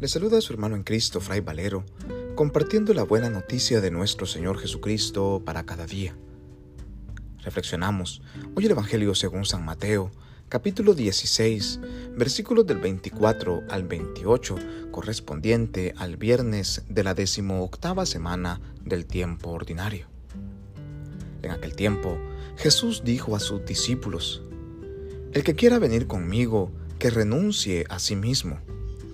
Le saluda a su hermano en Cristo, Fray Valero, compartiendo la buena noticia de nuestro Señor Jesucristo para cada día. Reflexionamos hoy el Evangelio según San Mateo, capítulo 16, versículos del 24 al 28, correspondiente al viernes de la decimoctava semana del tiempo ordinario. En aquel tiempo, Jesús dijo a sus discípulos, El que quiera venir conmigo, que renuncie a sí mismo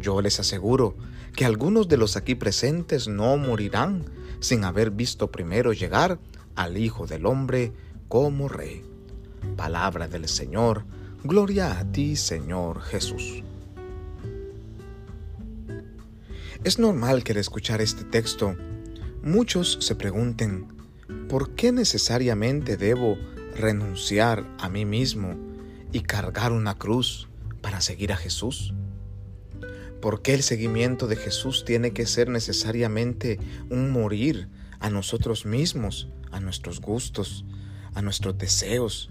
Yo les aseguro que algunos de los aquí presentes no morirán sin haber visto primero llegar al Hijo del Hombre como Rey. Palabra del Señor, gloria a ti Señor Jesús. Es normal que al escuchar este texto muchos se pregunten, ¿por qué necesariamente debo renunciar a mí mismo y cargar una cruz para seguir a Jesús? ¿Por qué el seguimiento de Jesús tiene que ser necesariamente un morir a nosotros mismos, a nuestros gustos, a nuestros deseos,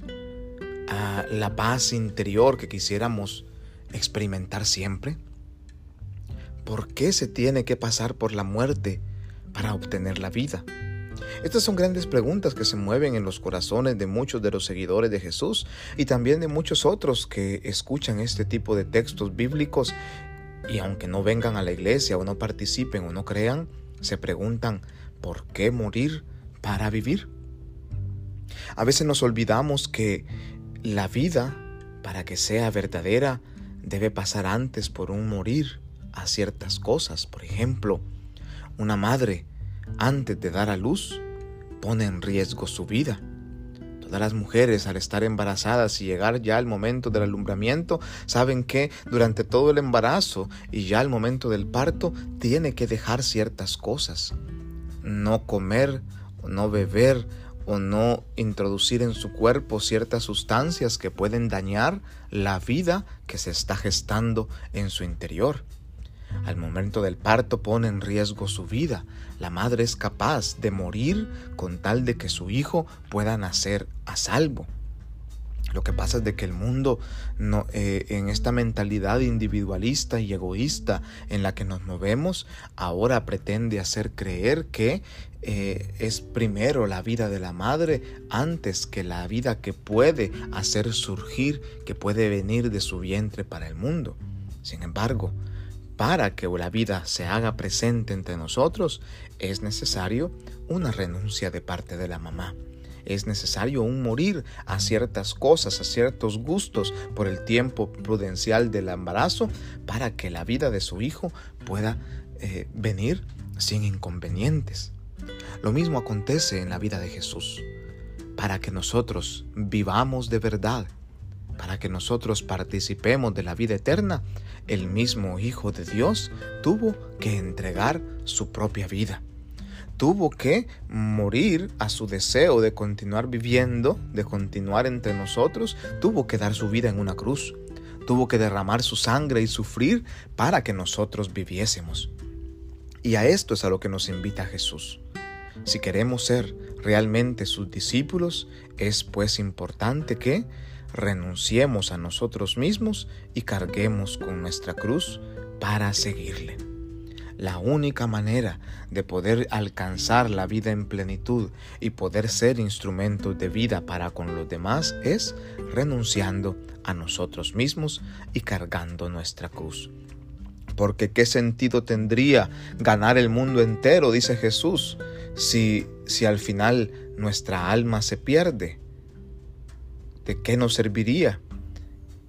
a la paz interior que quisiéramos experimentar siempre? ¿Por qué se tiene que pasar por la muerte para obtener la vida? Estas son grandes preguntas que se mueven en los corazones de muchos de los seguidores de Jesús y también de muchos otros que escuchan este tipo de textos bíblicos y aunque no vengan a la iglesia o no participen o no crean, se preguntan, ¿por qué morir para vivir? A veces nos olvidamos que la vida, para que sea verdadera, debe pasar antes por un morir a ciertas cosas. Por ejemplo, una madre, antes de dar a luz, pone en riesgo su vida. Las mujeres al estar embarazadas y llegar ya al momento del alumbramiento saben que durante todo el embarazo y ya al momento del parto tiene que dejar ciertas cosas. No comer, no beber o no introducir en su cuerpo ciertas sustancias que pueden dañar la vida que se está gestando en su interior. Al momento del parto pone en riesgo su vida. La madre es capaz de morir con tal de que su hijo pueda nacer a salvo. Lo que pasa es de que el mundo no, eh, en esta mentalidad individualista y egoísta en la que nos movemos ahora pretende hacer creer que eh, es primero la vida de la madre antes que la vida que puede hacer surgir, que puede venir de su vientre para el mundo. Sin embargo, para que la vida se haga presente entre nosotros, es necesario una renuncia de parte de la mamá. Es necesario un morir a ciertas cosas, a ciertos gustos por el tiempo prudencial del embarazo para que la vida de su hijo pueda eh, venir sin inconvenientes. Lo mismo acontece en la vida de Jesús. Para que nosotros vivamos de verdad, para que nosotros participemos de la vida eterna, el mismo Hijo de Dios tuvo que entregar su propia vida. Tuvo que morir a su deseo de continuar viviendo, de continuar entre nosotros, tuvo que dar su vida en una cruz, tuvo que derramar su sangre y sufrir para que nosotros viviésemos. Y a esto es a lo que nos invita Jesús. Si queremos ser realmente sus discípulos, es pues importante que renunciemos a nosotros mismos y carguemos con nuestra cruz para seguirle. La única manera de poder alcanzar la vida en plenitud y poder ser instrumentos de vida para con los demás es renunciando a nosotros mismos y cargando nuestra cruz. Porque qué sentido tendría ganar el mundo entero, dice Jesús, si, si al final nuestra alma se pierde. ¿De qué nos serviría?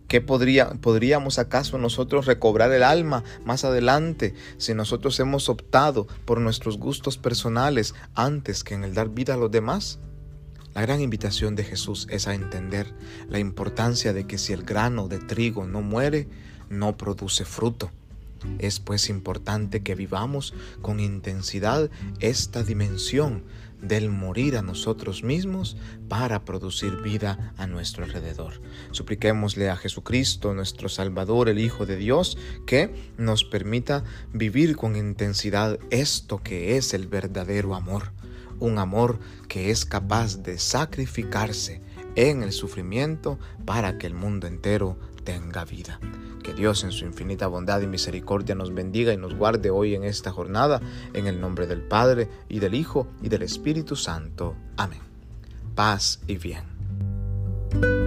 ¿Qué podría, podríamos acaso nosotros recobrar el alma más adelante si nosotros hemos optado por nuestros gustos personales antes que en el dar vida a los demás? La gran invitación de Jesús es a entender la importancia de que si el grano de trigo no muere, no produce fruto. Es pues importante que vivamos con intensidad esta dimensión del morir a nosotros mismos para producir vida a nuestro alrededor. Supliquémosle a Jesucristo, nuestro Salvador, el Hijo de Dios, que nos permita vivir con intensidad esto que es el verdadero amor, un amor que es capaz de sacrificarse en el sufrimiento para que el mundo entero tenga vida. Que Dios en su infinita bondad y misericordia nos bendiga y nos guarde hoy en esta jornada, en el nombre del Padre y del Hijo y del Espíritu Santo. Amén. Paz y bien.